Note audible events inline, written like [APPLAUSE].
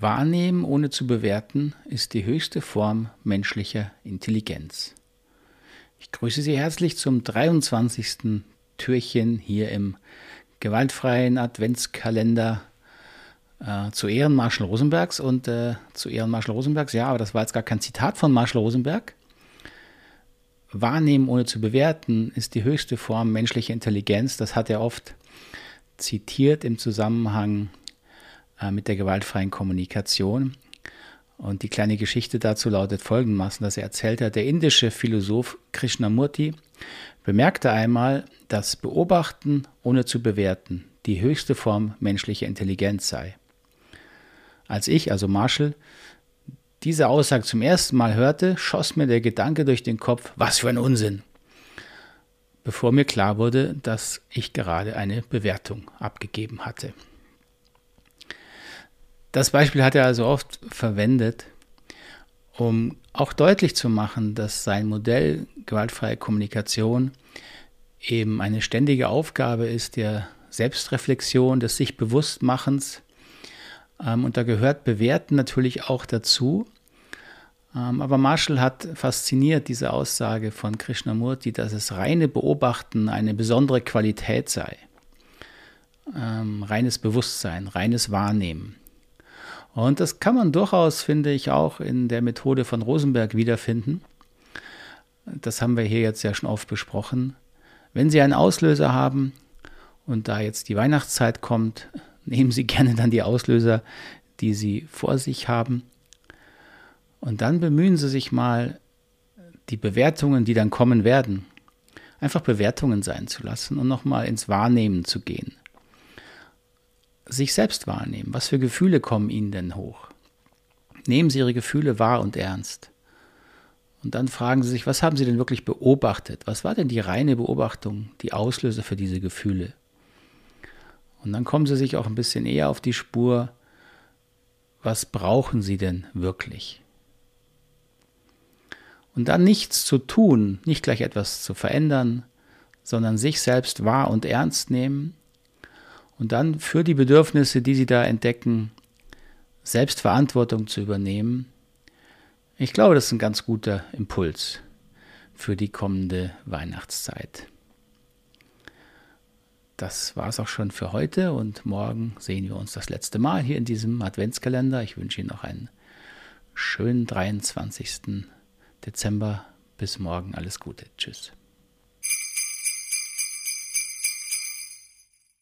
Wahrnehmen ohne zu bewerten ist die höchste Form menschlicher Intelligenz. Ich grüße Sie herzlich zum 23. Türchen hier im gewaltfreien Adventskalender äh, zu Ehren Marshall Rosenbergs und äh, zu Ehren Marshall Rosenbergs, ja, aber das war jetzt gar kein Zitat von Marshall Rosenberg. Wahrnehmen ohne zu bewerten ist die höchste Form menschlicher Intelligenz. Das hat er oft zitiert im Zusammenhang äh, mit der gewaltfreien Kommunikation. Und die kleine Geschichte dazu lautet folgendermaßen, dass er erzählt hat, der indische Philosoph Krishnamurti bemerkte einmal, dass Beobachten ohne zu bewerten die höchste Form menschlicher Intelligenz sei. Als ich, also Marshall, diese Aussage zum ersten Mal hörte, schoss mir der Gedanke durch den Kopf, was für ein Unsinn, bevor mir klar wurde, dass ich gerade eine Bewertung abgegeben hatte. Das Beispiel hat er also oft verwendet, um auch deutlich zu machen, dass sein Modell gewaltfreie Kommunikation eben eine ständige Aufgabe ist der Selbstreflexion, des sich Bewusstmachens. Ähm, und da gehört Bewerten natürlich auch dazu. Ähm, aber Marshall hat fasziniert diese Aussage von Krishnamurti, dass es reine Beobachten eine besondere Qualität sei. Ähm, reines Bewusstsein, reines Wahrnehmen. Und das kann man durchaus, finde ich, auch in der Methode von Rosenberg wiederfinden. Das haben wir hier jetzt ja schon oft besprochen. Wenn Sie einen Auslöser haben und da jetzt die Weihnachtszeit kommt, [LAUGHS] nehmen Sie gerne dann die Auslöser, die Sie vor sich haben. Und dann bemühen Sie sich mal, die Bewertungen, die dann kommen werden, einfach Bewertungen sein zu lassen und nochmal ins Wahrnehmen zu gehen sich selbst wahrnehmen. Was für Gefühle kommen Ihnen denn hoch? Nehmen Sie Ihre Gefühle wahr und ernst. Und dann fragen Sie sich, was haben Sie denn wirklich beobachtet? Was war denn die reine Beobachtung, die Auslöser für diese Gefühle? Und dann kommen Sie sich auch ein bisschen eher auf die Spur, was brauchen Sie denn wirklich? Und dann nichts zu tun, nicht gleich etwas zu verändern, sondern sich selbst wahr und ernst nehmen und dann für die Bedürfnisse, die sie da entdecken, Selbstverantwortung zu übernehmen. Ich glaube, das ist ein ganz guter Impuls für die kommende Weihnachtszeit. Das war es auch schon für heute und morgen sehen wir uns das letzte Mal hier in diesem Adventskalender. Ich wünsche Ihnen noch einen schönen 23. Dezember. Bis morgen alles Gute. Tschüss.